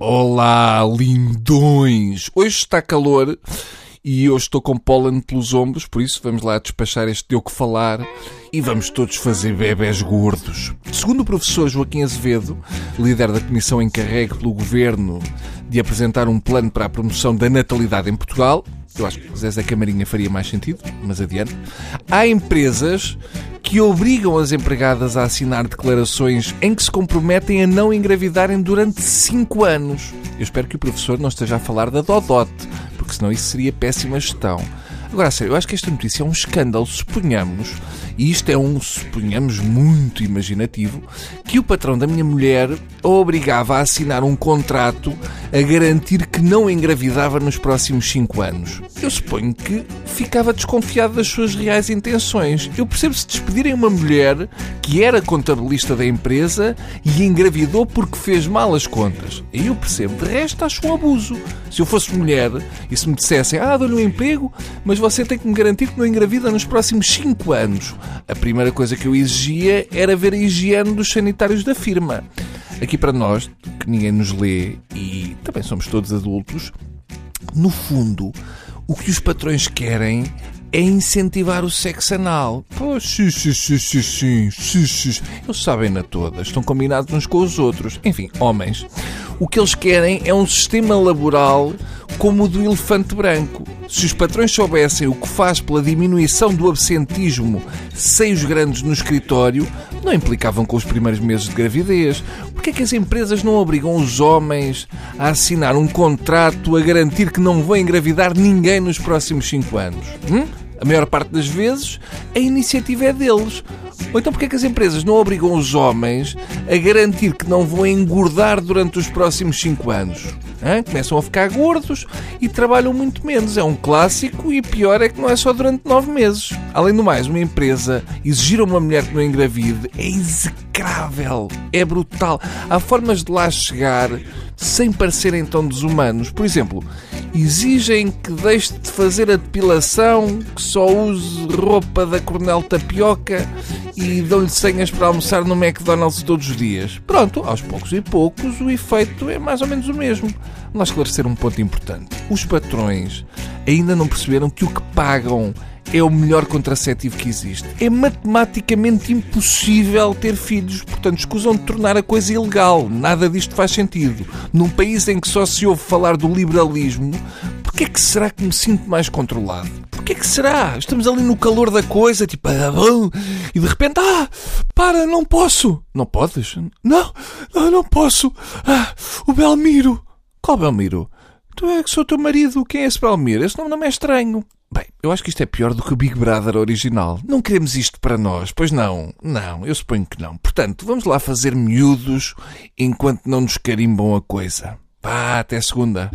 Olá, lindões! Hoje está calor e eu estou com pólen pelos ombros, por isso vamos lá despachar este deu que falar e vamos todos fazer bebés gordos. Segundo o professor Joaquim Azevedo, líder da comissão encarregue pelo governo de apresentar um plano para a promoção da natalidade em Portugal, eu acho que Zé Camarinha faria mais sentido, mas adiante. Há empresas que obrigam as empregadas a assinar declarações em que se comprometem a não engravidarem durante 5 anos. Eu espero que o professor não esteja a falar da Dodote, porque senão isso seria péssima gestão. Agora, sério, eu acho que esta notícia é um escândalo. Suponhamos, e isto é um suponhamos muito imaginativo, que o patrão da minha mulher a obrigava a assinar um contrato a garantir que não engravidava nos próximos 5 anos. Eu suponho que ficava desconfiado das suas reais intenções. Eu percebo se despedirem uma mulher que era contabilista da empresa e engravidou porque fez mal as contas. E eu percebo. De resto, acho um abuso. Se eu fosse mulher e se me dissessem, ah, dou-lhe um emprego, mas você tem que me garantir que não engravida nos próximos 5 anos. A primeira coisa que eu exigia era ver a higiene dos sanitários da firma. Aqui para nós, que ninguém nos lê e também somos todos adultos, no fundo, o que os patrões querem é incentivar o sexo anal. Pois, sim, sim, sim, sim, sim, sim. Eles sabem-na todas, estão combinados uns com os outros. Enfim, homens. O que eles querem é um sistema laboral como o do elefante branco. Se os patrões soubessem o que faz pela diminuição do absentismo seios grandes no escritório, não implicavam com os primeiros meses de gravidez. Porquê é que as empresas não obrigam os homens a assinar um contrato a garantir que não vão engravidar ninguém nos próximos 5 anos? Hum? A maior parte das vezes, a iniciativa é deles. Ou então porque é que as empresas não obrigam os homens a garantir que não vão engordar durante os próximos 5 anos? Hã? Começam a ficar gordos e trabalham muito menos. É um clássico e pior é que não é só durante 9 meses. Além do mais, uma empresa exigir a uma mulher que não engravide é execrável, é brutal. Há formas de lá chegar sem parecerem tão desumanos. Por exemplo, exigem que deixe de fazer a depilação, que só use roupa da Cornel Tapioca e dão-lhe senhas para almoçar no McDonald's todos os dias. Pronto, aos poucos e poucos o efeito é mais ou menos o mesmo. Vamos esclarecer um ponto importante. Os patrões ainda não perceberam que o que pagam é o melhor contraceptivo que existe. É matematicamente impossível ter filhos, portanto, escusam de tornar a coisa ilegal. Nada disto faz sentido. Num país em que só se ouve falar do liberalismo, porquê é que será que me sinto mais controlado? Porquê é que será? Estamos ali no calor da coisa, tipo, ah, bom, e de repente, ah, para, não posso. Não podes? Não, não, não posso. Ah, o Belmiro. Qual Belmiro? Tu é que sou teu marido. Quem é esse Belmiro? Esse nome não é estranho. Bem, eu acho que isto é pior do que o Big Brother original. Não queremos isto para nós, pois não? Não, eu suponho que não. Portanto, vamos lá fazer miúdos enquanto não nos carimbam a coisa. Vá, até segunda.